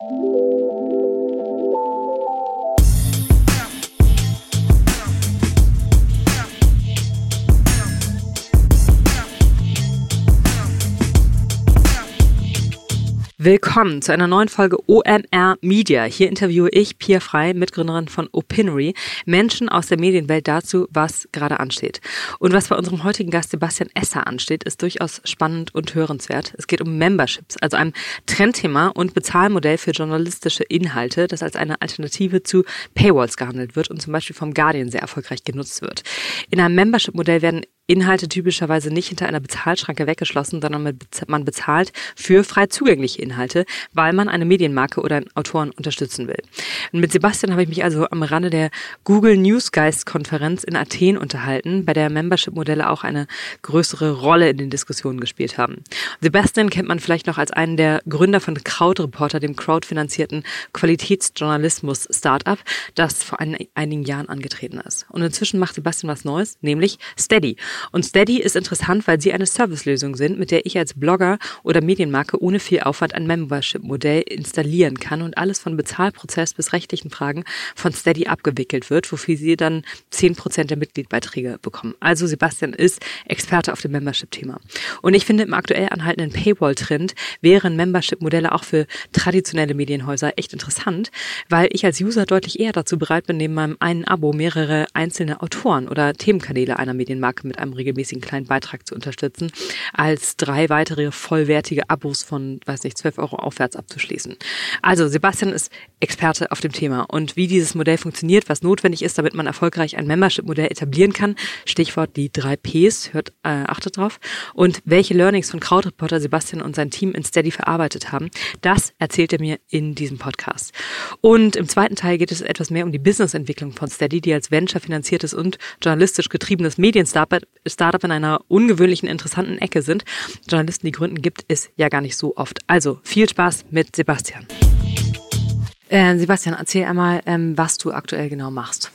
Thank you. Willkommen zu einer neuen Folge OMR Media. Hier interviewe ich Pia Frei, Mitgründerin von Opinory, Menschen aus der Medienwelt dazu, was gerade ansteht. Und was bei unserem heutigen Gast Sebastian Esser ansteht, ist durchaus spannend und hörenswert. Es geht um Memberships, also einem Trendthema und Bezahlmodell für journalistische Inhalte, das als eine Alternative zu Paywalls gehandelt wird und zum Beispiel vom Guardian sehr erfolgreich genutzt wird. In einem Membership-Modell werden Inhalte typischerweise nicht hinter einer Bezahlschranke weggeschlossen, sondern man bezahlt für frei zugängliche Inhalte, weil man eine Medienmarke oder einen Autoren unterstützen will. Und mit Sebastian habe ich mich also am Rande der Google Newsgeist Konferenz in Athen unterhalten, bei der Membership-Modelle auch eine größere Rolle in den Diskussionen gespielt haben. Sebastian kennt man vielleicht noch als einen der Gründer von Crowdreporter, dem crowdfinanzierten Qualitätsjournalismus-Startup, das vor einigen Jahren angetreten ist. Und inzwischen macht Sebastian was Neues, nämlich Steady. Und Steady ist interessant, weil sie eine Servicelösung sind, mit der ich als Blogger oder Medienmarke ohne viel Aufwand ein Membership-Modell installieren kann und alles von Bezahlprozess bis rechtlichen Fragen von Steady abgewickelt wird, wofür sie dann zehn Prozent der Mitgliedbeiträge bekommen. Also Sebastian ist Experte auf dem Membership-Thema. Und ich finde, im aktuell anhaltenden Paywall-Trend wären Membership-Modelle auch für traditionelle Medienhäuser echt interessant, weil ich als User deutlich eher dazu bereit bin, neben meinem einen Abo mehrere einzelne Autoren oder Themenkanäle einer Medienmarke mit einem einem regelmäßigen kleinen Beitrag zu unterstützen, als drei weitere vollwertige Abos von, weiß nicht, 12 Euro aufwärts abzuschließen. Also Sebastian ist Experte auf dem Thema und wie dieses Modell funktioniert, was notwendig ist, damit man erfolgreich ein Membership-Modell etablieren kann, Stichwort die drei Ps, hört, äh, achtet drauf, und welche Learnings von Krautreporter Sebastian und sein Team in Steady verarbeitet haben, das erzählt er mir in diesem Podcast. Und im zweiten Teil geht es etwas mehr um die Businessentwicklung von Steady, die als Venture finanziertes und journalistisch getriebenes Medienstartup Startup in einer ungewöhnlichen, interessanten Ecke sind. Journalisten, die gründen, gibt es ja gar nicht so oft. Also viel Spaß mit Sebastian. Äh, Sebastian, erzähl einmal, ähm, was du aktuell genau machst.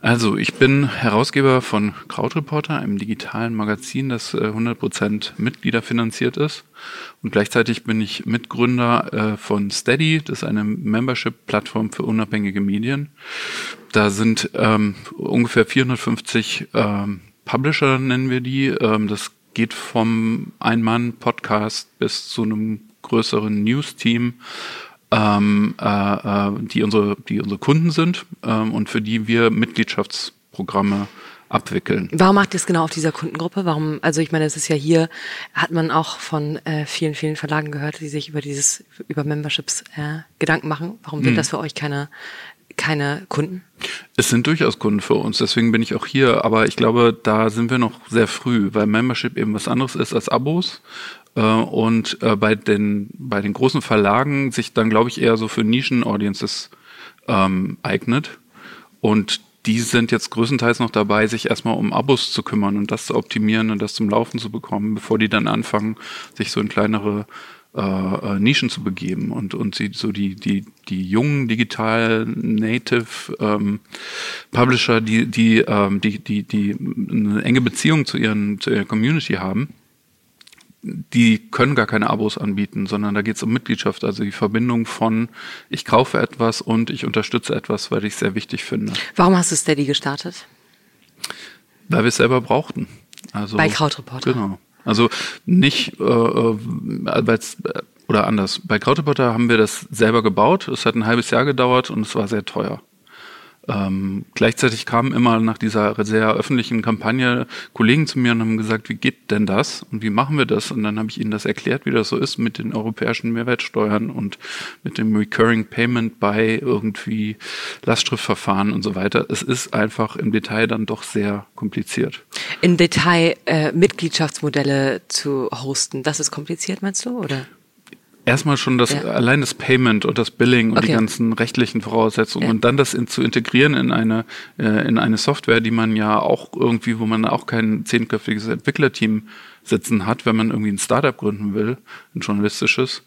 Also, ich bin Herausgeber von Krautreporter, einem digitalen Magazin, das 100% äh, Mitgliederfinanziert ist. Und gleichzeitig bin ich Mitgründer äh, von Steady, das ist eine Membership-Plattform für unabhängige Medien. Da sind ähm, ungefähr 450 ähm, Publisher nennen wir die. Ähm, das geht vom Ein-Mann-Podcast bis zu einem größeren News-Team, ähm, äh, äh, die, unsere, die unsere Kunden sind ähm, und für die wir Mitgliedschaftsprogramme abwickeln. Warum macht ihr es genau auf dieser Kundengruppe? Warum, also ich meine, es ist ja hier, hat man auch von äh, vielen, vielen Verlagen gehört, die sich über dieses, über Memberships äh, Gedanken machen. Warum sind hm. das für euch keine keine Kunden? Es sind durchaus Kunden für uns, deswegen bin ich auch hier. Aber ich glaube, da sind wir noch sehr früh, weil Membership eben was anderes ist als Abos. Äh, und äh, bei den, bei den großen Verlagen sich dann, glaube ich, eher so für Nischen-Audiences ähm, eignet. Und die sind jetzt größtenteils noch dabei, sich erstmal um Abos zu kümmern und das zu optimieren und das zum Laufen zu bekommen, bevor die dann anfangen, sich so in kleinere äh, äh, Nischen zu begeben und, und sie so die, die, die jungen digital native ähm, Publisher, die, die, ähm, die, die, die eine enge Beziehung zu ihren, zu ihrer Community haben, die können gar keine Abos anbieten, sondern da geht es um Mitgliedschaft, also die Verbindung von ich kaufe etwas und ich unterstütze etwas, weil ich es sehr wichtig finde. Warum hast du Steady gestartet? Weil wir es selber brauchten. Also, Bei Krautreporter. Genau. Also nicht, äh, äh, oder anders. Bei Krautreporter haben wir das selber gebaut. Es hat ein halbes Jahr gedauert und es war sehr teuer. Ähm, gleichzeitig kamen immer nach dieser sehr öffentlichen Kampagne Kollegen zu mir und haben gesagt, wie geht denn das und wie machen wir das? Und dann habe ich ihnen das erklärt, wie das so ist mit den europäischen Mehrwertsteuern und mit dem Recurring Payment bei irgendwie Lastschriftverfahren und so weiter. Es ist einfach im Detail dann doch sehr kompliziert. Im Detail äh, Mitgliedschaftsmodelle zu hosten, das ist kompliziert, meinst du, oder? Erstmal schon das, ja. allein das Payment und das Billing und okay. die ganzen rechtlichen Voraussetzungen ja. und dann das in, zu integrieren in eine, äh, in eine Software, die man ja auch irgendwie, wo man auch kein zehnköpfiges Entwicklerteam sitzen hat, wenn man irgendwie ein Startup gründen will, ein journalistisches.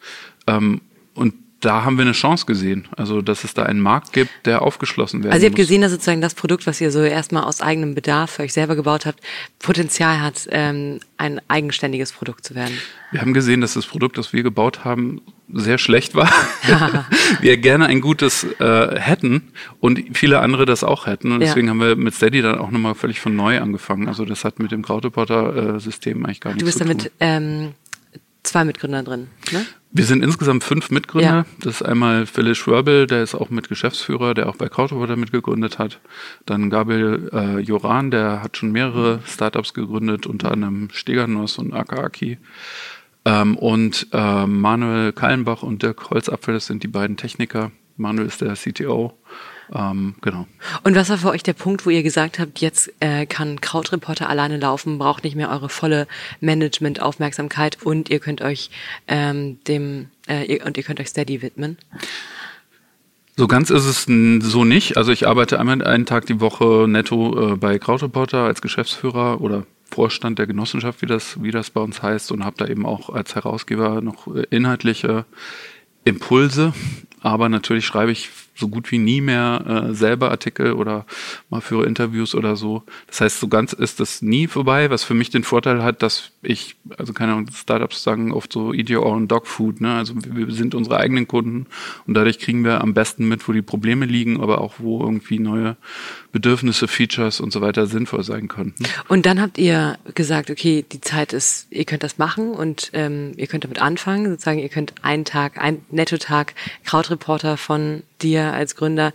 Ähm, und da haben wir eine Chance gesehen. Also, dass es da einen Markt gibt, der aufgeschlossen werden Also, ihr habt muss. gesehen, dass sozusagen das Produkt, was ihr so erstmal aus eigenem Bedarf für euch selber gebaut habt, Potenzial hat, ähm, ein eigenständiges Produkt zu werden. Wir haben gesehen, dass das Produkt, das wir gebaut haben, sehr schlecht war. wir gerne ein gutes äh, hätten und viele andere das auch hätten. Und deswegen ja. haben wir mit Steady dann auch nochmal völlig von neu angefangen. Also das hat mit dem Krautreporter-System eigentlich gar nichts zu tun. Du bist da mit ähm, zwei Mitgründern drin, ne? Wir sind insgesamt fünf Mitgründer. Ja. Das ist einmal Philipp Schwörbel, der ist auch mit Geschäftsführer, der auch bei Krautreporter mitgegründet hat. Dann Gabriel äh, Joran, der hat schon mehrere Startups gegründet, unter anderem Steganos und Akaaki. Ähm, und äh, Manuel Kallenbach und Dirk Holzapfel, das sind die beiden Techniker. Manuel ist der CTO. Ähm, genau. Und was war für euch der Punkt, wo ihr gesagt habt, jetzt äh, kann Krautreporter alleine laufen, braucht nicht mehr eure volle Management-Aufmerksamkeit und ihr könnt euch ähm, dem äh, ihr, und ihr könnt euch Steady widmen? So ganz ist es so nicht. Also ich arbeite einmal einen Tag die Woche netto äh, bei Krautreporter als Geschäftsführer oder Vorstand der Genossenschaft, wie das, wie das bei uns heißt, und habe da eben auch als Herausgeber noch äh, inhaltliche Impulse. Aber natürlich schreibe ich so gut wie nie mehr äh, selber Artikel oder mal führe Interviews oder so. Das heißt, so ganz ist das nie vorbei, was für mich den Vorteil hat, dass ich, also keine Ahnung, Startups sagen oft so eat your own dog food, ne? Also wir, wir sind unsere eigenen Kunden und dadurch kriegen wir am besten mit, wo die Probleme liegen, aber auch wo irgendwie neue Bedürfnisse, Features und so weiter sinnvoll sein könnten. Und dann habt ihr gesagt, okay, die Zeit ist, ihr könnt das machen und ähm, ihr könnt damit anfangen, sozusagen, ihr könnt einen Tag, einen Nettotag Krautreporter von dir als Gründer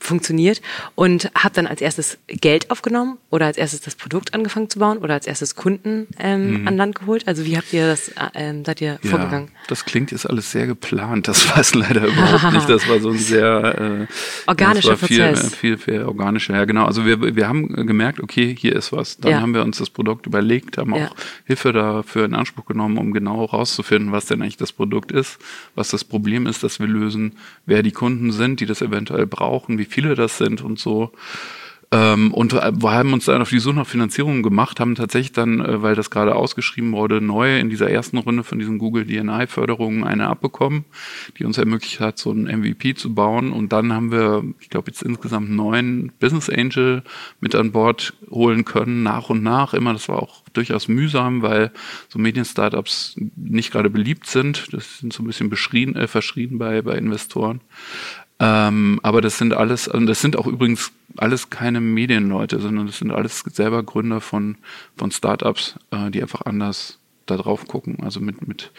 funktioniert und habe dann als erstes Geld aufgenommen oder als erstes das Produkt angefangen zu bauen oder als erstes Kunden ähm, mhm. an Land geholt? Also wie habt ihr das, äh, ähm, seid ihr ja, vorgegangen? Das klingt jetzt alles sehr geplant. Das war es leider überhaupt nicht. Das war so ein sehr äh, organischer viel, Prozess. Viel, viel, viel organischer. Ja, genau. Also wir, wir haben gemerkt, okay, hier ist was. Dann ja. haben wir uns das Produkt überlegt, haben ja. auch Hilfe dafür in Anspruch genommen, um genau herauszufinden, was denn eigentlich das Produkt ist, was das Problem ist, das wir lösen, wer die Kunden sind, die das eventuell brauchen wie viele das sind und so. Ähm, und wir haben uns dann auf die Suche nach Finanzierung gemacht, haben tatsächlich dann, äh, weil das gerade ausgeschrieben wurde, neu in dieser ersten Runde von diesen Google DNI-Förderungen eine abbekommen, die uns ermöglicht hat, so ein MVP zu bauen. Und dann haben wir, ich glaube, jetzt insgesamt neun Business Angel mit an Bord holen können, nach und nach. Immer, das war auch durchaus mühsam, weil so Medien-Startups nicht gerade beliebt sind. Das sind so ein bisschen beschrien, äh, verschrien bei, bei Investoren. Ähm, aber das sind alles, und das sind auch übrigens alles keine Medienleute, sondern das sind alles selber Gründer von, von Startups, äh, die einfach anders da drauf gucken. Also mit, mit,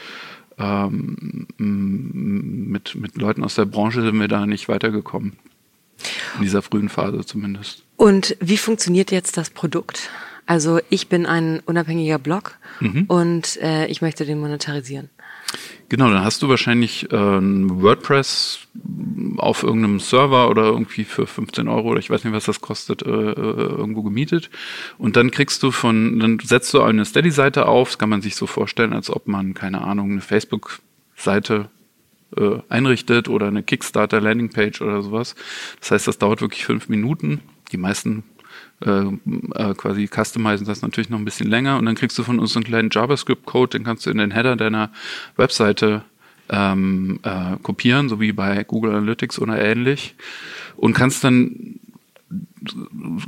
ähm, mit, mit Leuten aus der Branche sind wir da nicht weitergekommen. In dieser frühen Phase zumindest. Und wie funktioniert jetzt das Produkt? Also ich bin ein unabhängiger Blog mhm. und äh, ich möchte den monetarisieren. Genau, dann hast du wahrscheinlich äh, WordPress auf irgendeinem Server oder irgendwie für 15 Euro oder ich weiß nicht, was das kostet, äh, äh, irgendwo gemietet. Und dann kriegst du von, dann setzt du eine Steady-Seite auf. Das kann man sich so vorstellen, als ob man, keine Ahnung, eine Facebook-Seite äh, einrichtet oder eine Kickstarter-Landingpage oder sowas. Das heißt, das dauert wirklich fünf Minuten. Die meisten äh, äh, quasi customizen das natürlich noch ein bisschen länger und dann kriegst du von uns einen kleinen JavaScript-Code, den kannst du in den Header deiner Webseite ähm, äh, kopieren, so wie bei Google Analytics oder ähnlich und kannst dann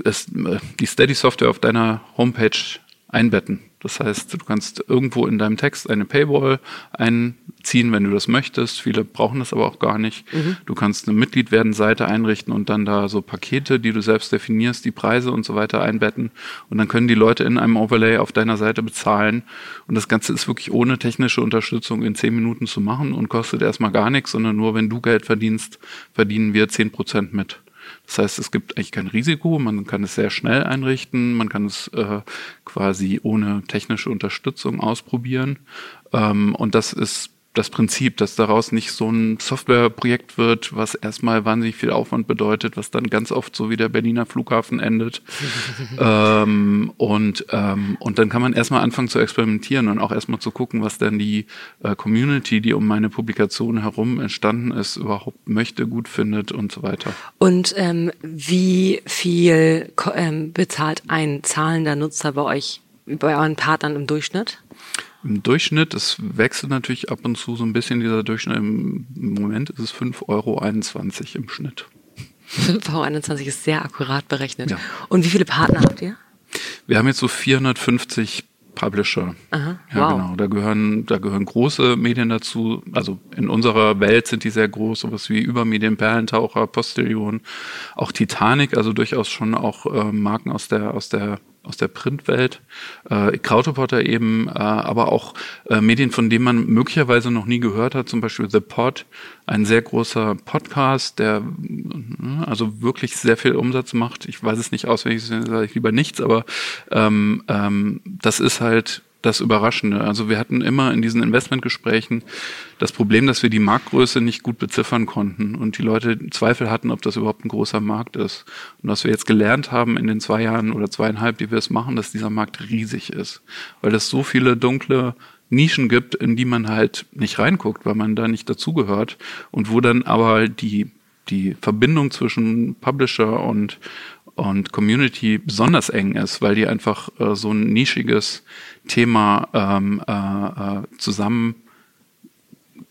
es, äh, die Steady-Software auf deiner Homepage einbetten. Das heißt, du kannst irgendwo in deinem Text eine Paywall einziehen, wenn du das möchtest. Viele brauchen das aber auch gar nicht. Mhm. Du kannst eine Mitglied werden Seite einrichten und dann da so Pakete, die du selbst definierst, die Preise und so weiter einbetten. Und dann können die Leute in einem Overlay auf deiner Seite bezahlen. Und das Ganze ist wirklich ohne technische Unterstützung in zehn Minuten zu machen und kostet erstmal gar nichts, sondern nur wenn du Geld verdienst, verdienen wir zehn Prozent mit. Das heißt, es gibt eigentlich kein Risiko, man kann es sehr schnell einrichten, man kann es äh, quasi ohne technische Unterstützung ausprobieren. Ähm, und das ist das Prinzip, dass daraus nicht so ein Softwareprojekt wird, was erstmal wahnsinnig viel Aufwand bedeutet, was dann ganz oft so wie der Berliner Flughafen endet. ähm, und, ähm, und dann kann man erstmal anfangen zu experimentieren und auch erstmal zu gucken, was denn die äh, Community, die um meine Publikation herum entstanden ist, überhaupt möchte, gut findet und so weiter. Und ähm, wie viel ähm, bezahlt ein zahlender Nutzer bei euch, bei euren Partnern im Durchschnitt? Im Durchschnitt, es wechselt natürlich ab und zu so ein bisschen dieser Durchschnitt. Im Moment ist es 5,21 Euro im Schnitt. 5,21 Euro ist sehr akkurat berechnet. Ja. Und wie viele Partner habt ihr? Wir haben jetzt so 450 Publisher. Aha, ja, wow. genau. Da gehören, da gehören große Medien dazu. Also in unserer Welt sind die sehr groß, sowas wie Übermedien, Perlentaucher, Postillion, auch Titanic, also durchaus schon auch äh, Marken aus der, aus der aus der Printwelt, äh, Krautepotter eben, äh, aber auch äh, Medien, von denen man möglicherweise noch nie gehört hat, zum Beispiel The Pod, ein sehr großer Podcast, der äh, also wirklich sehr viel Umsatz macht. Ich weiß es nicht auswendig, sage ich lieber nichts, aber ähm, ähm, das ist halt das Überraschende. Also wir hatten immer in diesen Investmentgesprächen das Problem, dass wir die Marktgröße nicht gut beziffern konnten und die Leute Zweifel hatten, ob das überhaupt ein großer Markt ist. Und was wir jetzt gelernt haben in den zwei Jahren oder zweieinhalb, die wir es machen, dass dieser Markt riesig ist, weil es so viele dunkle Nischen gibt, in die man halt nicht reinguckt, weil man da nicht dazugehört und wo dann aber die die Verbindung zwischen Publisher und und Community besonders eng ist, weil die einfach äh, so ein nischiges Thema ähm, äh, äh, zusammen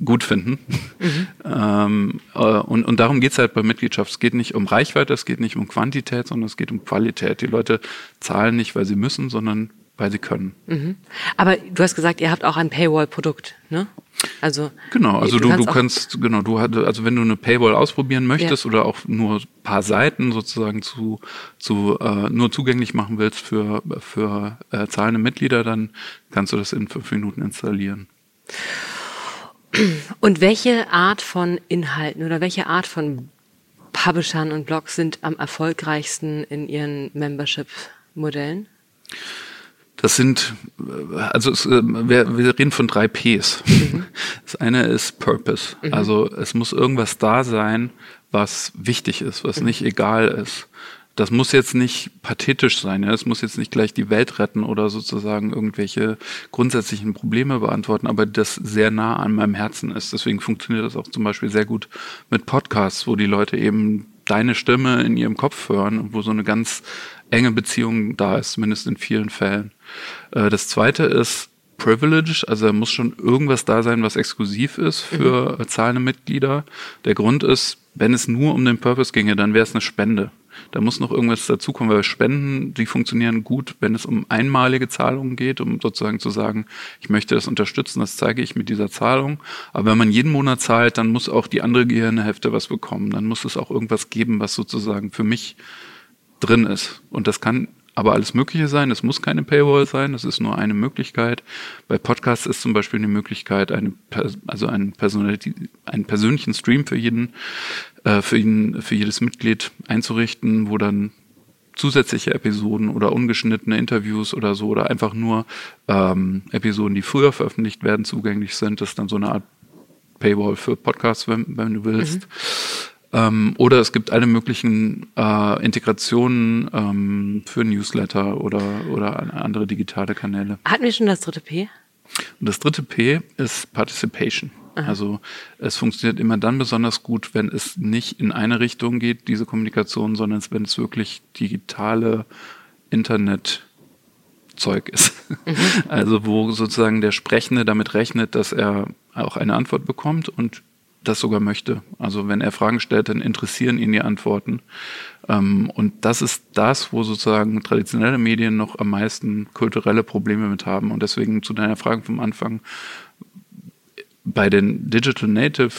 gut finden. Mhm. ähm, äh, und, und darum geht's halt bei Mitgliedschaft. Es geht nicht um Reichweite, es geht nicht um Quantität, sondern es geht um Qualität. Die Leute zahlen nicht, weil sie müssen, sondern weil sie können. Mhm. Aber du hast gesagt, ihr habt auch ein Paywall-Produkt, ne? Also genau, also du, du, du kannst genau, du also wenn du eine Paywall ausprobieren möchtest ja. oder auch nur ein paar Seiten sozusagen zu zu äh, nur zugänglich machen willst für für äh, zahlende Mitglieder, dann kannst du das in fünf Minuten installieren. Und welche Art von Inhalten oder welche Art von Publishern und Blogs sind am erfolgreichsten in ihren Membership-Modellen? Das sind, also es, äh, wir, wir reden von drei Ps. Mhm. Das eine ist Purpose. Mhm. Also es muss irgendwas da sein, was wichtig ist, was mhm. nicht egal ist. Das muss jetzt nicht pathetisch sein. Ja? Es muss jetzt nicht gleich die Welt retten oder sozusagen irgendwelche grundsätzlichen Probleme beantworten, aber das sehr nah an meinem Herzen ist. Deswegen funktioniert das auch zum Beispiel sehr gut mit Podcasts, wo die Leute eben deine Stimme in ihrem Kopf hören und wo so eine ganz enge Beziehung da ist, zumindest in vielen Fällen. Äh, das zweite ist Privilege, also da muss schon irgendwas da sein, was exklusiv ist für mhm. zahlende Mitglieder. Der Grund ist, wenn es nur um den Purpose ginge, dann wäre es eine Spende. Da muss noch irgendwas dazukommen, weil Spenden, die funktionieren gut, wenn es um einmalige Zahlungen geht, um sozusagen zu sagen, ich möchte das unterstützen, das zeige ich mit dieser Zahlung. Aber wenn man jeden Monat zahlt, dann muss auch die andere Gehirnhälfte was bekommen. Dann muss es auch irgendwas geben, was sozusagen für mich drin ist. Und das kann aber alles Mögliche sein. Es muss keine Paywall sein. Das ist nur eine Möglichkeit. Bei Podcasts ist zum Beispiel eine Möglichkeit, eine, also einen, einen persönlichen Stream für jeden, äh, für ihn, für jedes Mitglied einzurichten, wo dann zusätzliche Episoden oder ungeschnittene Interviews oder so oder einfach nur ähm, Episoden, die früher veröffentlicht werden, zugänglich sind. Das ist dann so eine Art Paywall für Podcasts, wenn, wenn du willst. Mhm. Ähm, oder es gibt alle möglichen äh, Integrationen ähm, für Newsletter oder, oder andere digitale Kanäle. Hatten wir schon das dritte P? Und das dritte P ist Participation. Aha. Also es funktioniert immer dann besonders gut, wenn es nicht in eine Richtung geht, diese Kommunikation, sondern wenn es wirklich digitale Internet Zeug ist. Mhm. Also wo sozusagen der Sprechende damit rechnet, dass er auch eine Antwort bekommt und das sogar möchte. Also wenn er Fragen stellt, dann interessieren ihn die Antworten. Ähm, und das ist das, wo sozusagen traditionelle Medien noch am meisten kulturelle Probleme mit haben. Und deswegen zu deiner Frage vom Anfang, bei den Digital Native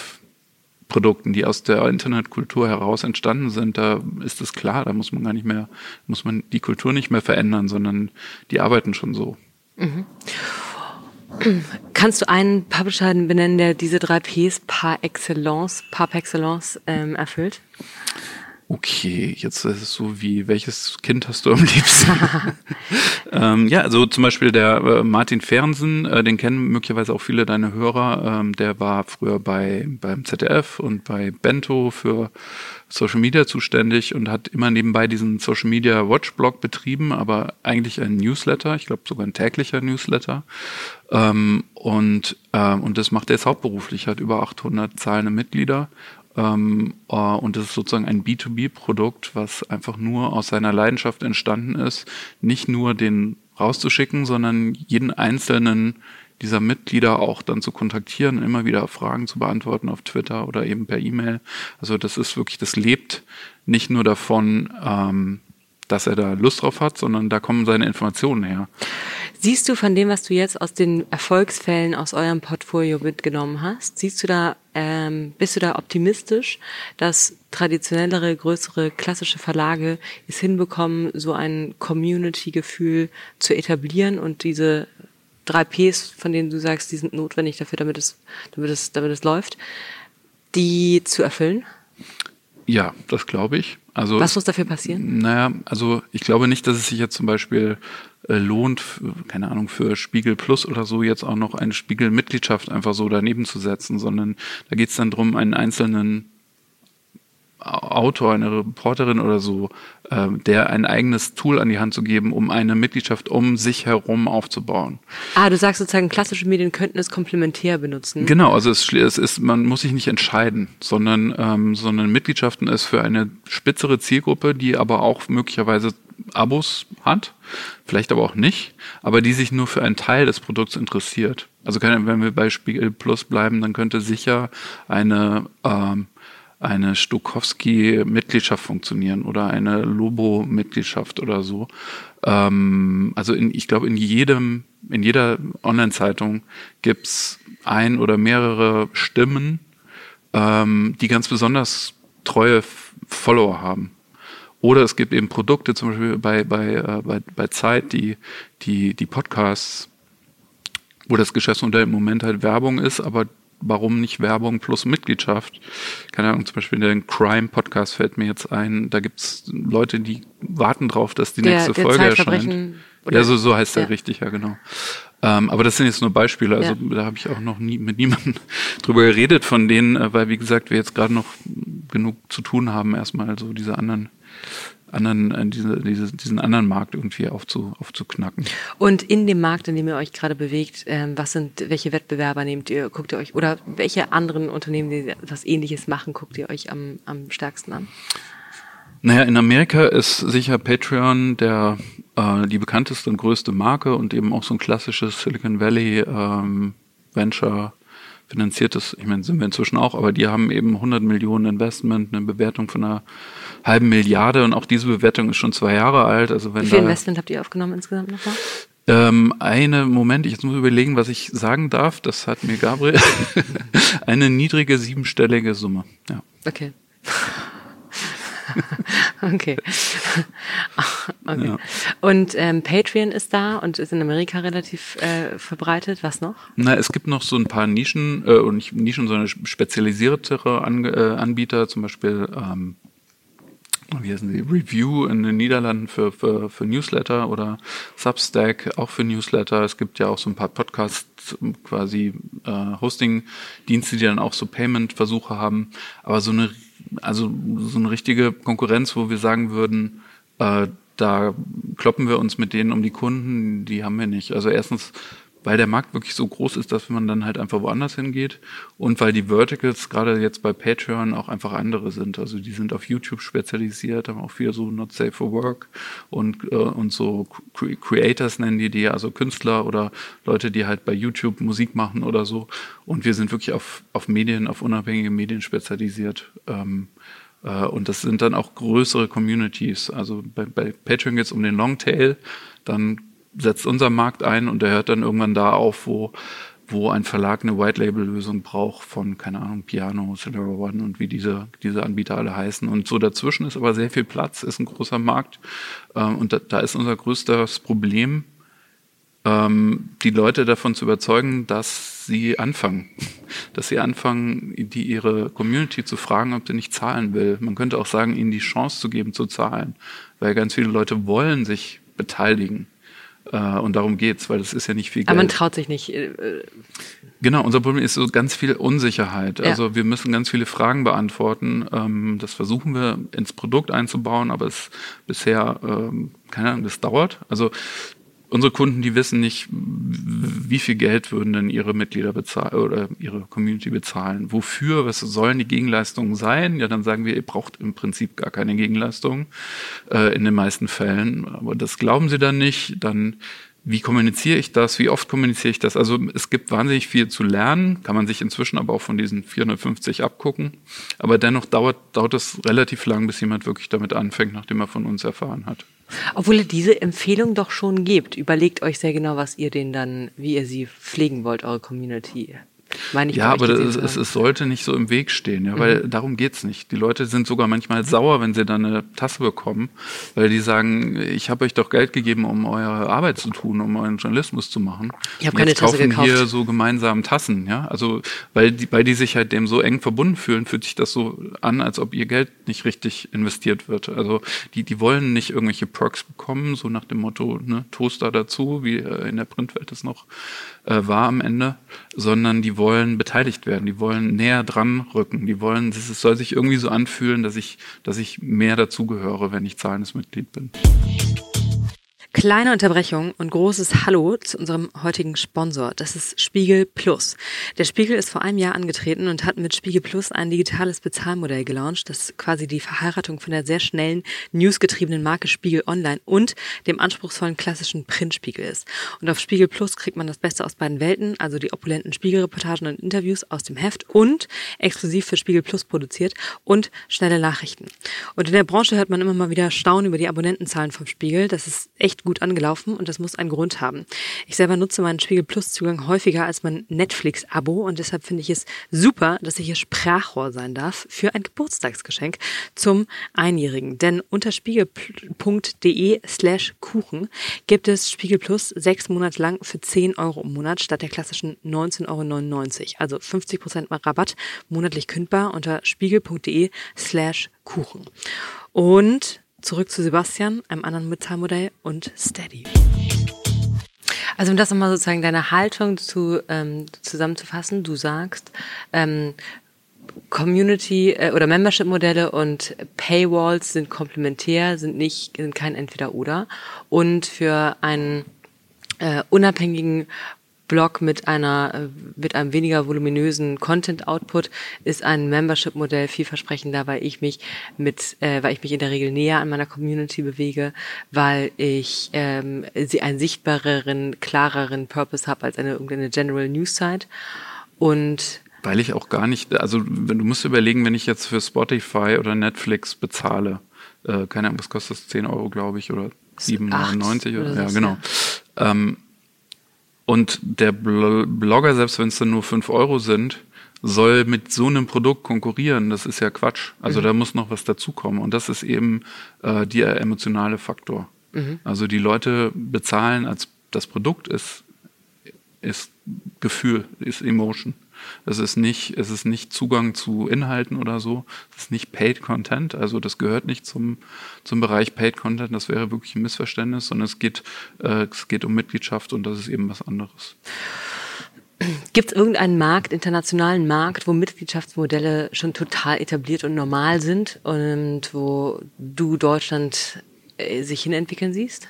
Produkten, die aus der Internetkultur heraus entstanden sind, da ist es klar, da muss man gar nicht mehr, muss man die Kultur nicht mehr verändern, sondern die arbeiten schon so. Mhm. Kannst du einen Publisher benennen, der diese drei Ps par excellence, par excellence ähm, erfüllt? Okay, jetzt ist es so wie, welches Kind hast du am liebsten? ähm, ja, also zum Beispiel der äh, Martin Fernsen, äh, den kennen möglicherweise auch viele deine Hörer. Ähm, der war früher bei beim ZDF und bei Bento für Social Media zuständig und hat immer nebenbei diesen Social Media Watch Blog betrieben, aber eigentlich ein Newsletter, ich glaube sogar ein täglicher Newsletter. Ähm, und, äh, und das macht er jetzt hauptberuflich, hat über 800 zahlende Mitglieder ähm, äh, und das ist sozusagen ein B2B-Produkt, was einfach nur aus seiner Leidenschaft entstanden ist, nicht nur den rauszuschicken, sondern jeden einzelnen dieser Mitglieder auch dann zu kontaktieren, immer wieder Fragen zu beantworten auf Twitter oder eben per E-Mail. Also das ist wirklich, das lebt nicht nur davon, ähm, dass er da Lust drauf hat, sondern da kommen seine Informationen her. Siehst du von dem, was du jetzt aus den Erfolgsfällen aus eurem Portfolio mitgenommen hast, siehst du da, ähm, bist du da optimistisch, dass traditionellere, größere, klassische Verlage es hinbekommen, so ein Community-Gefühl zu etablieren und diese drei Ps, von denen du sagst, die sind notwendig dafür, damit es, damit es, damit es läuft, die zu erfüllen? Ja, das glaube ich. Also, Was muss dafür passieren? Naja, also ich glaube nicht, dass es sich jetzt zum Beispiel lohnt, keine Ahnung, für Spiegel Plus oder so jetzt auch noch eine Spiegel-Mitgliedschaft einfach so daneben zu setzen, sondern da geht es dann darum, einen einzelnen Autor, eine Reporterin oder so, äh, der ein eigenes Tool an die Hand zu geben, um eine Mitgliedschaft um sich herum aufzubauen. Ah, du sagst sozusagen, klassische Medien könnten es komplementär benutzen. Genau, also es, es ist, man muss sich nicht entscheiden, sondern, ähm, sondern Mitgliedschaften ist für eine spitzere Zielgruppe, die aber auch möglicherweise Abos hat, vielleicht aber auch nicht, aber die sich nur für einen Teil des Produkts interessiert. Also wenn wir bei Spiegel Plus bleiben, dann könnte sicher eine ähm, eine Stokowski-Mitgliedschaft funktionieren oder eine Lobo-Mitgliedschaft oder so. Ähm, also in, ich glaube, in jedem, in jeder Online-Zeitung gibt's ein oder mehrere Stimmen, ähm, die ganz besonders treue Follower haben. Oder es gibt eben Produkte, zum Beispiel bei, bei, äh, bei, bei Zeit, die, die, die Podcasts, wo das Geschäftsmodell im Moment halt Werbung ist, aber warum nicht Werbung plus Mitgliedschaft? Keine Ahnung, zum Beispiel der Crime-Podcast fällt mir jetzt ein. Da gibt's Leute, die warten drauf, dass die der, nächste der Folge erscheint. Ja, so, so heißt ja. der richtig, ja genau. Ähm, aber das sind jetzt nur Beispiele, also ja. da habe ich auch noch nie mit niemandem drüber geredet von denen, äh, weil wie gesagt, wir jetzt gerade noch genug zu tun haben, erstmal so diese anderen anderen, äh, diese, diese, diesen anderen Markt irgendwie aufzu, aufzuknacken. Und in dem Markt, in dem ihr euch gerade bewegt, ähm, was sind, welche Wettbewerber nehmt ihr, guckt ihr euch, oder welche anderen Unternehmen, die was ähnliches machen, guckt ihr euch am, am stärksten an? Naja, in Amerika ist sicher Patreon der äh, die bekannteste und größte Marke und eben auch so ein klassisches Silicon Valley ähm, Venture finanziertes, ich meine, sind wir inzwischen auch, aber die haben eben 100 Millionen Investment, eine Bewertung von einer halben Milliarde und auch diese Bewertung ist schon zwei Jahre alt. Also wenn Wie viel Investment habt ihr aufgenommen insgesamt nochmal? Ähm, eine, Moment, ich jetzt muss überlegen, was ich sagen darf. Das hat mir Gabriel. eine niedrige siebenstellige Summe. Ja. Okay. okay. okay. Ja. Und ähm, Patreon ist da und ist in Amerika relativ äh, verbreitet. Was noch? Na, es gibt noch so ein paar Nischen, äh, und nicht Nischen, sondern spezialisiertere An äh, Anbieter, zum Beispiel ähm, wie heißen die, Review in den Niederlanden für, für, für Newsletter oder Substack auch für Newsletter. Es gibt ja auch so ein paar Podcasts, quasi äh, Hosting-Dienste, die dann auch so Payment-Versuche haben. Aber so eine, also so eine richtige Konkurrenz, wo wir sagen würden, äh, da kloppen wir uns mit denen um die Kunden, die haben wir nicht. Also erstens weil der Markt wirklich so groß ist, dass man dann halt einfach woanders hingeht und weil die Verticals gerade jetzt bei Patreon auch einfach andere sind. Also die sind auf YouTube spezialisiert, haben auch viel so Not Safe for Work und, äh, und so Creators nennen die die, also Künstler oder Leute, die halt bei YouTube Musik machen oder so. Und wir sind wirklich auf, auf Medien, auf unabhängige Medien spezialisiert. Ähm, äh, und das sind dann auch größere Communities. Also bei, bei Patreon geht es um den Longtail, dann setzt unser Markt ein und der hört dann irgendwann da auf, wo, wo ein Verlag eine White-Label-Lösung braucht von, keine Ahnung, Piano, Celera One und wie diese, diese Anbieter alle heißen. Und so dazwischen ist aber sehr viel Platz, ist ein großer Markt. Ähm, und da, da ist unser größtes Problem, ähm, die Leute davon zu überzeugen, dass sie anfangen. Dass sie anfangen, die ihre Community zu fragen, ob sie nicht zahlen will. Man könnte auch sagen, ihnen die Chance zu geben, zu zahlen. Weil ganz viele Leute wollen sich beteiligen. Äh, und darum geht's, weil das ist ja nicht viel Geld. Aber man traut sich nicht. Äh, genau, unser Problem ist so ganz viel Unsicherheit. Ja. Also wir müssen ganz viele Fragen beantworten. Ähm, das versuchen wir ins Produkt einzubauen, aber es bisher, ähm, keine Ahnung, das dauert. Also unsere Kunden, die wissen nicht, wie viel Geld würden denn ihre Mitglieder bezahlen oder ihre Community bezahlen. Wofür? Was sollen die Gegenleistungen sein? Ja, dann sagen wir, ihr braucht im Prinzip gar keine Gegenleistung äh, in den meisten Fällen. Aber das glauben sie dann nicht. Dann wie kommuniziere ich das? Wie oft kommuniziere ich das? Also es gibt wahnsinnig viel zu lernen, kann man sich inzwischen aber auch von diesen 450 abgucken. Aber dennoch dauert, dauert es relativ lang, bis jemand wirklich damit anfängt, nachdem er von uns erfahren hat. Obwohl ihr diese Empfehlung doch schon gebt. Überlegt euch sehr genau, was ihr denen dann, wie ihr sie pflegen wollt, eure Community. Meine ich ja, aber das, es, es, sollte nicht so im Weg stehen, ja, weil mhm. darum geht's nicht. Die Leute sind sogar manchmal sauer, wenn sie dann eine Tasse bekommen, weil die sagen, ich habe euch doch Geld gegeben, um eure Arbeit zu tun, um euren Journalismus zu machen. Ich habe keine Tasse kaufen gekauft. hier so gemeinsam Tassen, ja. Also weil die, weil die sich halt dem so eng verbunden fühlen, fühlt sich das so an, als ob ihr Geld nicht richtig investiert wird. Also die, die wollen nicht irgendwelche Perks bekommen, so nach dem Motto, ne, Toaster dazu, wie äh, in der Printwelt es noch äh, war am Ende, sondern die wollen beteiligt werden, die wollen näher dran rücken, die wollen, es soll sich irgendwie so anfühlen, dass ich, dass ich mehr dazugehöre, wenn ich zahlendes Mitglied bin. Kleine Unterbrechung und großes Hallo zu unserem heutigen Sponsor. Das ist Spiegel Plus. Der Spiegel ist vor einem Jahr angetreten und hat mit Spiegel Plus ein digitales Bezahlmodell gelauncht, das quasi die Verheiratung von der sehr schnellen, newsgetriebenen Marke Spiegel Online und dem anspruchsvollen klassischen Printspiegel ist. Und auf Spiegel Plus kriegt man das Beste aus beiden Welten, also die opulenten Spiegelreportagen und Interviews aus dem Heft und exklusiv für Spiegel Plus produziert und schnelle Nachrichten. Und in der Branche hört man immer mal wieder Staunen über die Abonnentenzahlen vom Spiegel. Das ist echt gut angelaufen und das muss einen Grund haben. Ich selber nutze meinen Spiegel Plus Zugang häufiger als mein Netflix Abo und deshalb finde ich es super, dass ich hier Sprachrohr sein darf für ein Geburtstagsgeschenk zum Einjährigen. Denn unter spiegel.de slash Kuchen gibt es Spiegel Plus sechs Monate lang für 10 Euro im Monat statt der klassischen 19,99 Euro. Also 50 Prozent Rabatt monatlich kündbar unter spiegel.de slash Kuchen. Und zurück zu Sebastian, einem anderen Bezahlmodell und Steady. Also um das nochmal sozusagen deine Haltung zu, ähm, zusammenzufassen, du sagst, ähm, Community äh, oder Membership-Modelle und Paywalls sind komplementär, sind nicht, sind kein Entweder-Oder. Und für einen äh, unabhängigen Blog mit einer äh, mit einem weniger voluminösen Content Output ist ein Membership Modell vielversprechender, weil ich mich mit äh, weil ich mich in der Regel näher an meiner Community bewege, weil ich ähm, sie einen sichtbareren, klareren Purpose habe als eine irgendeine General News Site und weil ich auch gar nicht, also du musst überlegen, wenn ich jetzt für Spotify oder Netflix bezahle, äh, keine Ahnung, was kostet das? 10 Euro, glaube ich, oder 7,99 oder, oder ja, genau. Ja. Ähm, und der Blogger, selbst wenn es dann nur 5 Euro sind, soll mit so einem Produkt konkurrieren. Das ist ja Quatsch. Also mhm. da muss noch was dazukommen. Und das ist eben äh, der emotionale Faktor. Mhm. Also die Leute bezahlen als das Produkt ist, ist Gefühl, ist Emotion. Es ist nicht, es ist nicht Zugang zu Inhalten oder so. Es ist nicht Paid Content. Also das gehört nicht zum, zum Bereich Paid Content. Das wäre wirklich ein Missverständnis, sondern es geht, äh, es geht um Mitgliedschaft und das ist eben was anderes. Gibt es irgendeinen Markt, internationalen Markt, wo Mitgliedschaftsmodelle schon total etabliert und normal sind und wo du Deutschland äh, sich hinentwickeln siehst?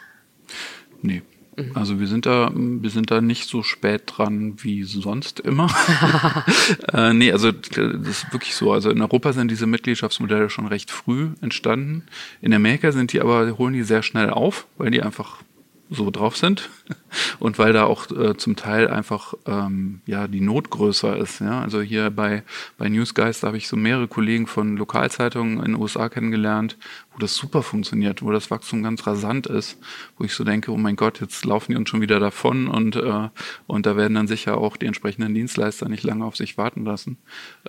Nee. Mhm. Also wir sind da, wir sind da nicht so spät dran wie sonst immer. äh, nee, also das ist wirklich so. Also in Europa sind diese Mitgliedschaftsmodelle schon recht früh entstanden. In Amerika sind die aber, holen die sehr schnell auf, weil die einfach so drauf sind und weil da auch äh, zum Teil einfach ähm, ja die Not größer ist. Ja? Also hier bei bei Newsgeist habe ich so mehrere Kollegen von Lokalzeitungen in den USA kennengelernt, wo das super funktioniert, wo das Wachstum ganz rasant ist, wo ich so denke, oh mein Gott, jetzt laufen die uns schon wieder davon und äh, und da werden dann sicher auch die entsprechenden Dienstleister nicht lange auf sich warten lassen.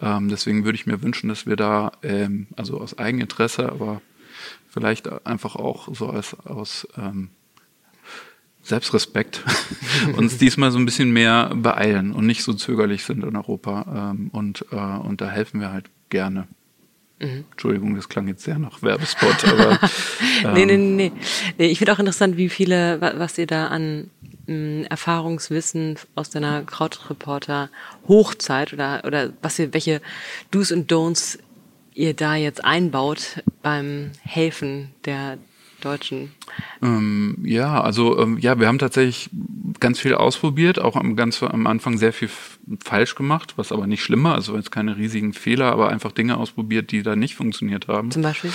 Ähm, deswegen würde ich mir wünschen, dass wir da ähm, also aus Eigeninteresse, aber vielleicht einfach auch so als aus ähm, Selbstrespekt uns diesmal so ein bisschen mehr beeilen und nicht so zögerlich sind in Europa. Ähm, und, äh, und da helfen wir halt gerne. Mhm. Entschuldigung, das klang jetzt sehr nach Werbespot, aber. Ähm, nee, nee, nee, nee. Ich finde auch interessant, wie viele, was ihr da an mh, mm, Erfahrungswissen aus deiner Krautreporter Hochzeit oder, oder was ihr, welche Do's und Don'ts ihr da jetzt einbaut beim Helfen der Deutschen? Ähm, ja, also ähm, ja, wir haben tatsächlich ganz viel ausprobiert, auch am, ganz am Anfang sehr viel falsch gemacht, was aber nicht schlimmer, also jetzt keine riesigen Fehler, aber einfach Dinge ausprobiert, die da nicht funktioniert haben. Zum Beispiel?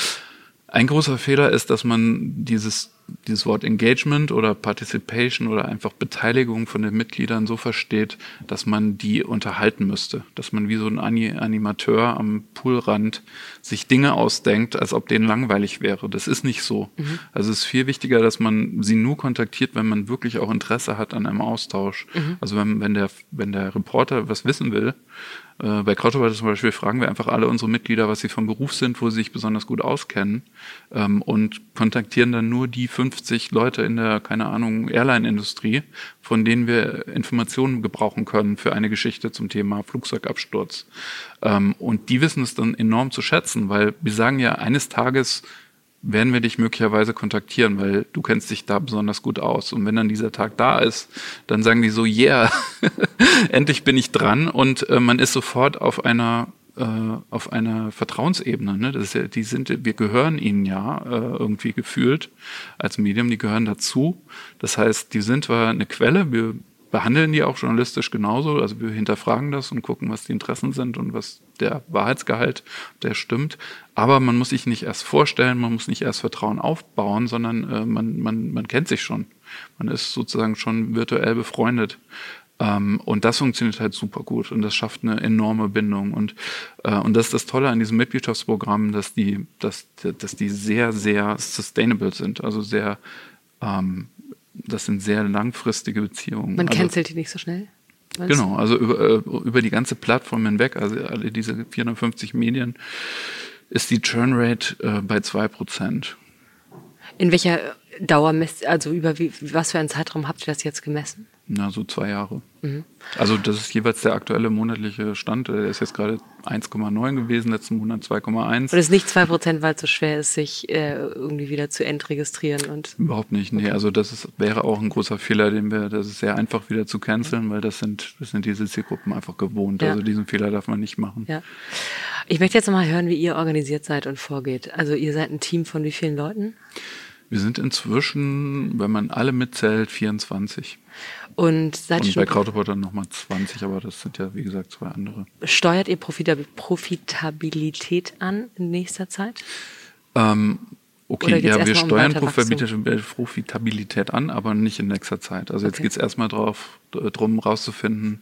Ein großer Fehler ist, dass man dieses dieses Wort Engagement oder Participation oder einfach Beteiligung von den Mitgliedern so versteht, dass man die unterhalten müsste. Dass man wie so ein Animateur am Poolrand sich Dinge ausdenkt, als ob denen langweilig wäre. Das ist nicht so. Mhm. Also es ist viel wichtiger, dass man sie nur kontaktiert, wenn man wirklich auch Interesse hat an einem Austausch. Mhm. Also wenn, wenn, der, wenn der Reporter was wissen will, äh, bei Krautarbeit zum Beispiel fragen wir einfach alle unsere Mitglieder, was sie vom Beruf sind, wo sie sich besonders gut auskennen ähm, und kontaktieren dann nur die 50 Leute in der, keine Ahnung, Airline-Industrie, von denen wir Informationen gebrauchen können für eine Geschichte zum Thema Flugzeugabsturz. Ähm, und die wissen es dann enorm zu schätzen, weil wir sagen ja, eines Tages werden wir dich möglicherweise kontaktieren, weil du kennst dich da besonders gut aus. Und wenn dann dieser Tag da ist, dann sagen die so, yeah, endlich bin ich dran und äh, man ist sofort auf einer äh, auf einer Vertrauensebene. Ne? Das ist ja, die sind, wir gehören ihnen ja äh, irgendwie gefühlt als Medium, die gehören dazu. Das heißt, die sind zwar eine Quelle, wir behandeln die auch journalistisch genauso. Also wir hinterfragen das und gucken, was die Interessen sind und was der Wahrheitsgehalt, der stimmt. Aber man muss sich nicht erst vorstellen, man muss nicht erst Vertrauen aufbauen, sondern äh, man, man, man kennt sich schon. Man ist sozusagen schon virtuell befreundet. Ähm, und das funktioniert halt super gut und das schafft eine enorme Bindung. Und, äh, und das ist das Tolle an diesem Mitgliedschaftsprogramm, dass die, dass, dass die sehr, sehr sustainable sind, also sehr ähm, das sind sehr langfristige Beziehungen. Man also, cancelt die nicht so schnell? Genau, also über, äh, über die ganze Plattform hinweg, also alle diese 450 Medien, ist die Churnrate äh, bei 2%. In welcher Dauer, also über wie, was für einen Zeitraum habt ihr das jetzt gemessen? Na, so zwei Jahre. Mhm. Also das ist jeweils der aktuelle monatliche Stand. Der ist jetzt gerade 1,9 gewesen, letzten Monat 2,1. Und es ist nicht 2%, weil es so schwer ist, sich äh, irgendwie wieder zu entregistrieren und. Überhaupt nicht, nee. Okay. Also das ist, wäre auch ein großer Fehler, den wir, das ist sehr einfach wieder zu canceln, weil das sind, das sind diese Zielgruppen einfach gewohnt. Ja. Also diesen Fehler darf man nicht machen. Ja. Ich möchte jetzt nochmal hören, wie ihr organisiert seid und vorgeht. Also ihr seid ein Team von wie vielen Leuten? Wir sind inzwischen, wenn man alle mitzählt, 24. Und, seid und bei Krautreporter nochmal 20, aber das sind ja, wie gesagt, zwei andere. Steuert ihr Profitabilität an in nächster Zeit? Ähm, okay, ja, wir steuern Profitabilität an, aber nicht in nächster Zeit. Also okay. jetzt geht es erstmal drauf, drum rauszufinden,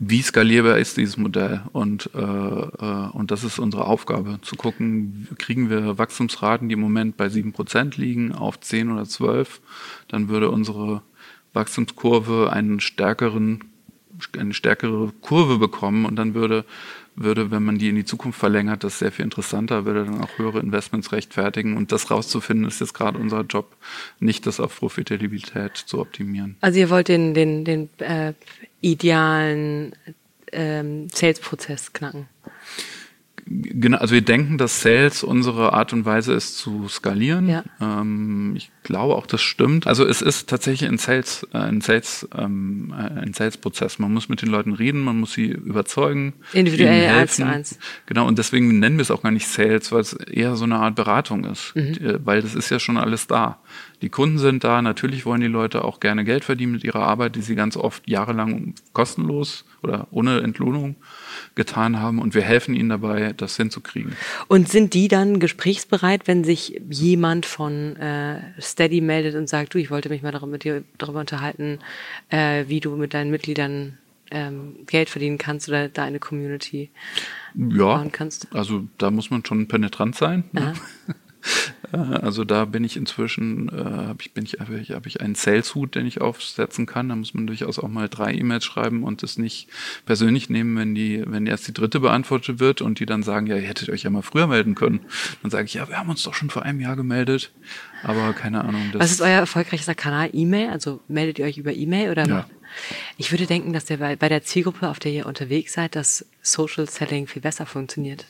wie skalierbar ist dieses Modell? Und, äh, äh, und das ist unsere Aufgabe, zu gucken, kriegen wir Wachstumsraten, die im Moment bei sieben Prozent liegen, auf zehn oder zwölf, dann würde unsere Wachstumskurve einen stärkeren, eine stärkere Kurve bekommen und dann würde würde, wenn man die in die Zukunft verlängert, das sehr viel interessanter, würde dann auch höhere Investments rechtfertigen. Und das rauszufinden, ist jetzt gerade unser Job, nicht das auf Profitabilität zu optimieren. Also ihr wollt den, den, den äh, idealen ähm, Sales-Prozess knacken. Genau, also wir denken, dass Sales unsere Art und Weise ist zu skalieren. Ja. Ähm, ich glaube auch, das stimmt. Also es ist tatsächlich ein Sales, äh, ein Sales, ähm, äh, ein Sales-Prozess. Man muss mit den Leuten reden, man muss sie überzeugen. Individuell eins zu eins. Genau, und deswegen nennen wir es auch gar nicht Sales, weil es eher so eine Art Beratung ist. Mhm. Äh, weil das ist ja schon alles da. Die Kunden sind da, natürlich wollen die Leute auch gerne Geld verdienen mit ihrer Arbeit, die sie ganz oft jahrelang kostenlos oder ohne Entlohnung getan haben und wir helfen ihnen dabei, das hinzukriegen. Und sind die dann gesprächsbereit, wenn sich jemand von äh, Steady meldet und sagt, du, ich wollte mich mal darüber, mit dir darüber unterhalten, äh, wie du mit deinen Mitgliedern ähm, Geld verdienen kannst oder deine Community ja, bauen kannst? Also da muss man schon penetrant sein. Ne? Äh, also da bin ich inzwischen, äh, hab ich, bin ich, habe ich, hab ich einen Sales-Hut, den ich aufsetzen kann. Da muss man durchaus auch mal drei E-Mails schreiben und das nicht persönlich nehmen, wenn die, wenn erst die dritte beantwortet wird und die dann sagen, ja, ihr hättet euch ja mal früher melden können. Dann sage ich, ja, wir haben uns doch schon vor einem Jahr gemeldet. Aber keine Ahnung. Was ist euer erfolgreichster Kanal? E-Mail? Also meldet ihr euch über E-Mail oder? Ja. Ich würde denken, dass der bei, bei der Zielgruppe, auf der ihr unterwegs seid, das Social Selling viel besser funktioniert.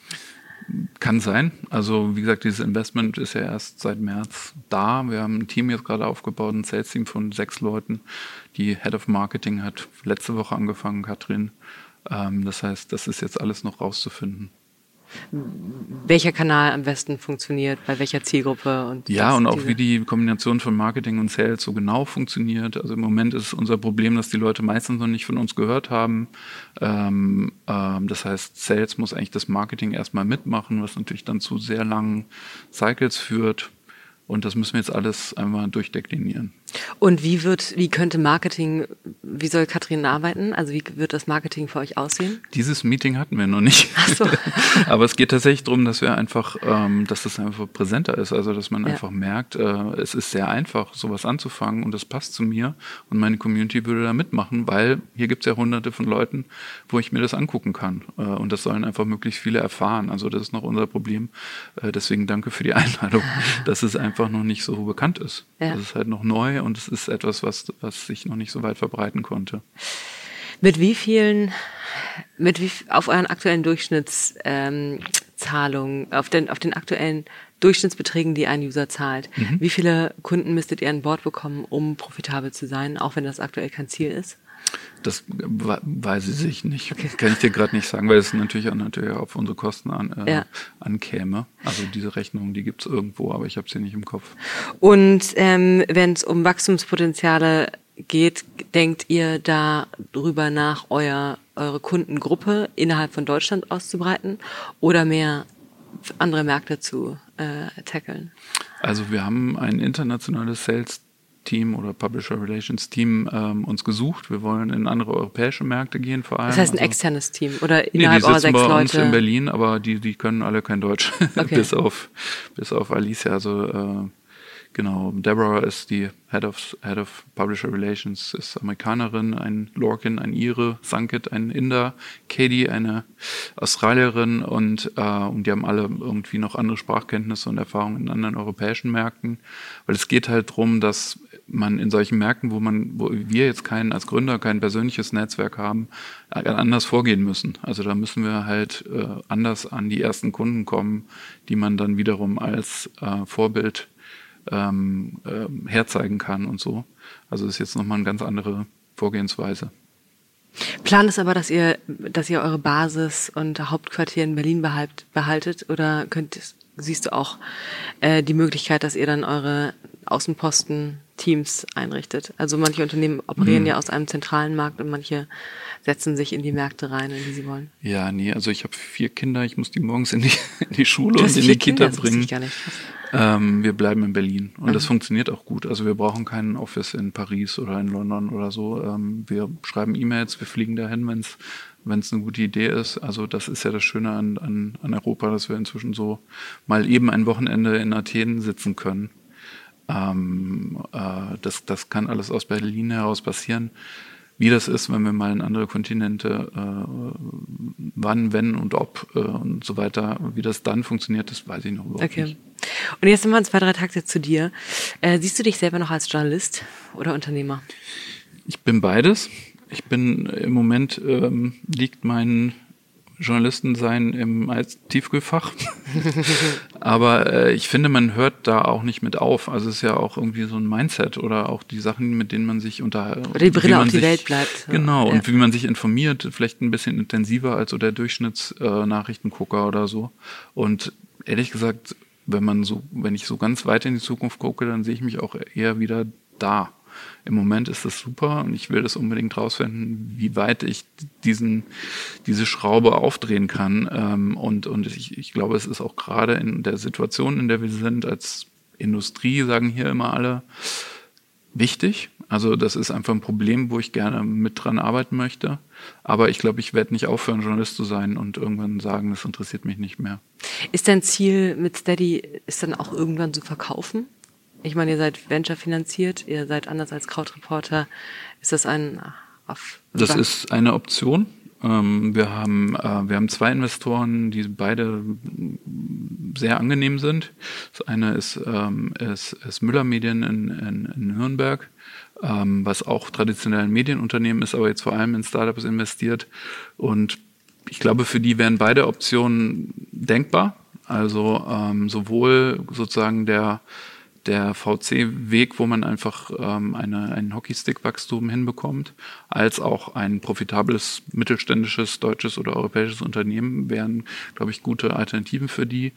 Kann sein. Also wie gesagt, dieses Investment ist ja erst seit März da. Wir haben ein Team jetzt gerade aufgebaut, ein Sales-Team von sechs Leuten. Die Head of Marketing hat letzte Woche angefangen, Katrin. Ähm, das heißt, das ist jetzt alles noch rauszufinden welcher Kanal am besten funktioniert, bei welcher Zielgruppe und ja und auch wie die Kombination von Marketing und Sales so genau funktioniert. Also im Moment ist unser Problem, dass die Leute meistens noch nicht von uns gehört haben. Ähm, ähm, das heißt, Sales muss eigentlich das Marketing erstmal mitmachen, was natürlich dann zu sehr langen Cycles führt. Und das müssen wir jetzt alles einmal durchdeklinieren. Und wie wird, wie könnte Marketing, wie soll Katrin arbeiten? Also wie wird das Marketing für euch aussehen? Dieses Meeting hatten wir noch nicht. Ach so. Aber es geht tatsächlich darum, dass wir einfach, ähm, dass das einfach präsenter ist. Also dass man ja. einfach merkt, äh, es ist sehr einfach, sowas anzufangen und das passt zu mir und meine Community würde da mitmachen, weil hier gibt es ja hunderte von Leuten, wo ich mir das angucken kann. Äh, und das sollen einfach möglichst viele erfahren. Also das ist noch unser Problem. Äh, deswegen danke für die Einladung, dass es einfach noch nicht so bekannt ist. Ja. Das ist halt noch neu und es ist etwas, was, was sich noch nicht so weit verbreiten konnte. Mit wie vielen, mit wie, auf euren aktuellen Durchschnittszahlungen, ähm, auf den, auf den aktuellen Durchschnittsbeträgen, die ein User zahlt, mhm. wie viele Kunden müsstet ihr an Bord bekommen, um profitabel zu sein, auch wenn das aktuell kein Ziel ist? Das weiß ich nicht. Okay. Kann ich dir gerade nicht sagen, weil es natürlich auch natürlich auf unsere Kosten an, äh, ja. ankäme. Also diese Rechnung, die gibt es irgendwo, aber ich habe sie nicht im Kopf. Und ähm, wenn es um Wachstumspotenziale geht, denkt ihr darüber nach, euer, eure Kundengruppe innerhalb von Deutschland auszubreiten oder mehr andere Märkte zu äh, tackeln? Also wir haben ein internationales Sales Team oder Publisher Relations Team ähm, uns gesucht. Wir wollen in andere europäische Märkte gehen vor allem. Das heißt ein also, externes Team oder innerhalb nee, die sitzen sechs bei Leute? uns in Berlin, aber die, die können alle kein Deutsch, okay. bis auf bis auf Alicia. Also äh, Genau, Deborah ist die Head of, Head of Publisher Relations, ist Amerikanerin, ein Lorcan, ein Ire, Sanket, ein Inder, Katie, eine Australierin und, äh, und die haben alle irgendwie noch andere Sprachkenntnisse und Erfahrungen in anderen europäischen Märkten, weil es geht halt darum, dass man in solchen Märkten, wo man, wo wir jetzt keinen als Gründer kein persönliches Netzwerk haben, anders vorgehen müssen. Also da müssen wir halt äh, anders an die ersten Kunden kommen, die man dann wiederum als äh, Vorbild ähm, äh, herzeigen kann und so. Also das ist jetzt nochmal eine ganz andere Vorgehensweise. Plan ist aber, dass ihr, dass ihr eure Basis und Hauptquartier in Berlin behalt, behaltet oder könnt, siehst du auch äh, die Möglichkeit, dass ihr dann eure Außenposten Teams einrichtet. Also manche Unternehmen operieren hm. ja aus einem zentralen Markt und manche setzen sich in die Märkte rein, in die sie wollen. Ja, nee, also ich habe vier Kinder, ich muss die morgens in die, in die Schule und in die Kita Kinder, bringen. Das ich gar nicht. Ähm, wir bleiben in Berlin und mhm. das funktioniert auch gut. Also wir brauchen keinen Office in Paris oder in London oder so. Ähm, wir schreiben E-Mails, wir fliegen dahin, wenn es wenn es eine gute Idee ist. Also das ist ja das Schöne an, an, an Europa, dass wir inzwischen so mal eben ein Wochenende in Athen sitzen können. Ähm, äh, das, das kann alles aus Berlin heraus passieren. Wie das ist, wenn wir mal in andere Kontinente, äh, wann, wenn und ob äh, und so weiter, wie das dann funktioniert, das weiß ich noch überhaupt okay. nicht. Und jetzt nochmal zwei, drei Takte zu dir. Äh, siehst du dich selber noch als Journalist oder Unternehmer? Ich bin beides. Ich bin im Moment ähm, liegt mein Journalistensein im als Tiefkühlfach. Aber äh, ich finde, man hört da auch nicht mit auf. Also es ist ja auch irgendwie so ein Mindset oder auch die Sachen, mit denen man sich unterhält. Oder die Brille auf die sich, Welt bleibt. Genau, ja. und wie man sich informiert, vielleicht ein bisschen intensiver als so der Durchschnittsnachrichtengucker äh, oder so. Und ehrlich gesagt, wenn man so, wenn ich so ganz weit in die Zukunft gucke, dann sehe ich mich auch eher wieder da im Moment ist das super und ich will das unbedingt rausfinden, wie weit ich diesen, diese Schraube aufdrehen kann. Ähm, und und ich, ich glaube, es ist auch gerade in der Situation, in der wir sind, als Industrie, sagen hier immer alle, wichtig. Also das ist einfach ein Problem, wo ich gerne mit dran arbeiten möchte. Aber ich glaube, ich werde nicht aufhören, Journalist zu sein und irgendwann sagen, das interessiert mich nicht mehr. Ist dein Ziel mit Steady, ist dann auch irgendwann zu verkaufen? Ich meine, ihr seid Venture finanziert, ihr seid anders als Crowdreporter. Ist das ein auf Das ist eine Option. Ähm, wir haben, äh, wir haben zwei Investoren, die beide sehr angenehm sind. Das eine ist, ähm, ist, ist Müller Medien in, in, in Nürnberg, ähm, was auch traditionell ein Medienunternehmen ist, aber jetzt vor allem in Startups investiert. Und ich glaube, für die wären beide Optionen denkbar. Also sowohl sozusagen der der VC-Weg, wo man einfach ähm, eine, ein Hockeystick-Wachstum hinbekommt, als auch ein profitables mittelständisches deutsches oder europäisches Unternehmen wären, glaube ich, gute Alternativen für die.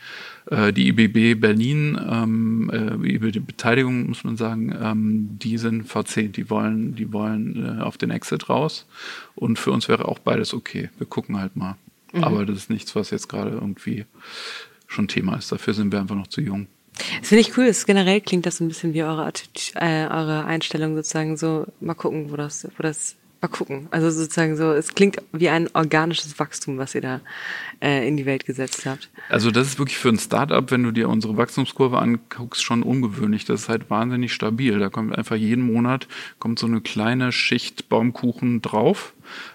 Äh, die IBB Berlin, ähm, äh, über die Beteiligung muss man sagen, ähm, die sind VC, die wollen, die wollen äh, auf den Exit raus. Und für uns wäre auch beides okay. Wir gucken halt mal. Mhm. Aber das ist nichts, was jetzt gerade irgendwie schon Thema ist. Dafür sind wir einfach noch zu jung. Das finde ich cool. Das generell klingt das ein bisschen wie eure, äh, eure Einstellung sozusagen so, mal gucken, wo das, wo das mal gucken. Also sozusagen so, es klingt wie ein organisches Wachstum, was ihr da äh, in die Welt gesetzt habt. Also das ist wirklich für ein Startup, wenn du dir unsere Wachstumskurve anguckst, schon ungewöhnlich. Das ist halt wahnsinnig stabil. Da kommt einfach jeden Monat kommt so eine kleine Schicht Baumkuchen drauf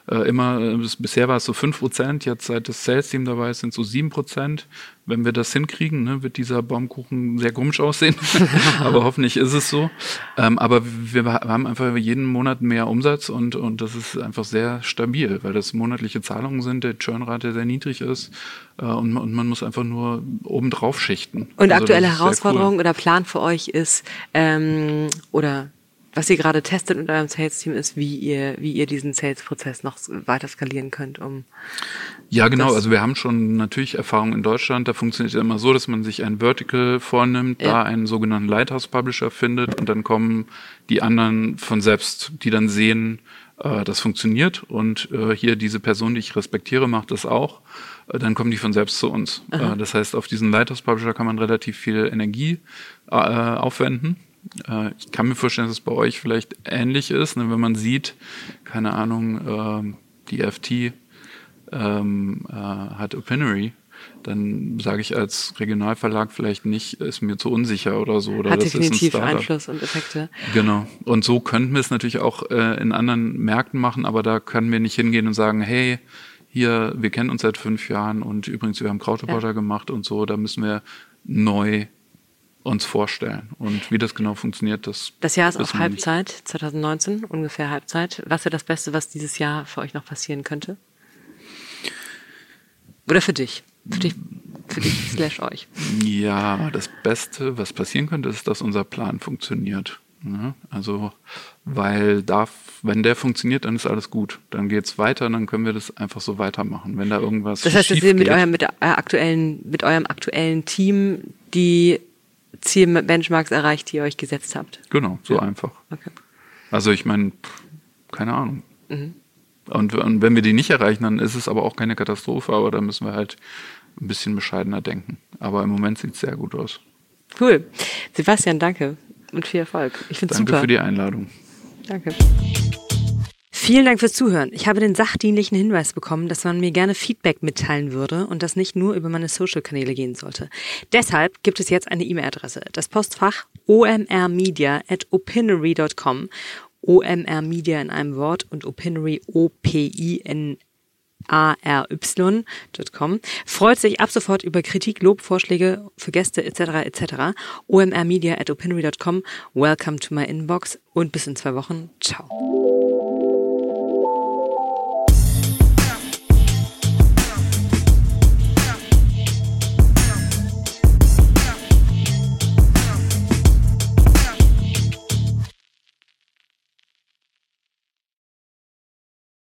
äh, immer, äh, bisher war es so 5%, jetzt seit das Sales-Team dabei ist, sind so 7%. Wenn wir das hinkriegen, ne, wird dieser Baumkuchen sehr komisch aussehen. aber hoffentlich ist es so. Ähm, aber wir haben einfach jeden Monat mehr Umsatz und, und das ist einfach sehr stabil, weil das monatliche Zahlungen sind, der Churnrate sehr niedrig ist äh, und, und, man muss einfach nur oben drauf schichten. Und also aktuelle Herausforderung cool. oder Plan für euch ist, ähm, oder was ihr gerade testet mit eurem Sales-Team ist, wie ihr, wie ihr diesen Sales-Prozess noch weiter skalieren könnt, um ja, genau. Also wir haben schon natürlich Erfahrung in Deutschland. Da funktioniert es immer so, dass man sich ein Vertical vornimmt, ja. da einen sogenannten Lighthouse-Publisher findet und dann kommen die anderen von selbst, die dann sehen, äh, das funktioniert und äh, hier diese Person, die ich respektiere, macht das auch. Äh, dann kommen die von selbst zu uns. Äh, das heißt, auf diesen Lighthouse-Publisher kann man relativ viel Energie äh, aufwenden ich kann mir vorstellen, dass es bei euch vielleicht ähnlich ist, ne, wenn man sieht, keine Ahnung, äh, die FT ähm, äh, hat Opinory, dann sage ich als Regionalverlag vielleicht nicht, ist mir zu unsicher oder so. Oder Hat das definitiv ist ein Einfluss und Effekte. Genau. Und so könnten wir es natürlich auch äh, in anderen Märkten machen, aber da können wir nicht hingehen und sagen, hey, hier, wir kennen uns seit fünf Jahren und übrigens, wir haben Krautreporter ja. gemacht und so, da müssen wir neu uns vorstellen. Und wie das genau funktioniert, das. Das Jahr ist auf Halbzeit, 2019, ungefähr Halbzeit. Was wäre das Beste, was dieses Jahr für euch noch passieren könnte? Oder für dich? Für dich, für dich slash euch. Ja, das Beste, was passieren könnte, ist, dass unser Plan funktioniert. Ja, also, weil da, wenn der funktioniert, dann ist alles gut. Dann geht es weiter, dann können wir das einfach so weitermachen. Wenn da irgendwas. Das heißt, dass ihr mit eurem, mit, aktuellen, mit eurem aktuellen Team die Zielbenchmarks erreicht, die ihr euch gesetzt habt. Genau, so ja. einfach. Okay. Also ich meine, keine Ahnung. Mhm. Und, und, wenn wir die nicht erreichen, dann ist es aber auch keine Katastrophe, aber da müssen wir halt ein bisschen bescheidener denken. Aber im Moment sieht es sehr gut aus. Cool. Sebastian, danke und viel Erfolg. Ich finde super. Danke für die Einladung. Danke. Vielen Dank fürs Zuhören. Ich habe den sachdienlichen Hinweis bekommen, dass man mir gerne Feedback mitteilen würde und das nicht nur über meine Social-Kanäle gehen sollte. Deshalb gibt es jetzt eine E-Mail-Adresse. Das Postfach omrmedia in einem Wort und opinory O-P-I-N ary.com. Freut sich ab sofort über Kritik, Lob, Vorschläge für Gäste etc. etc. omrmedia at opinory.com. Welcome to my inbox und bis in zwei Wochen. Ciao.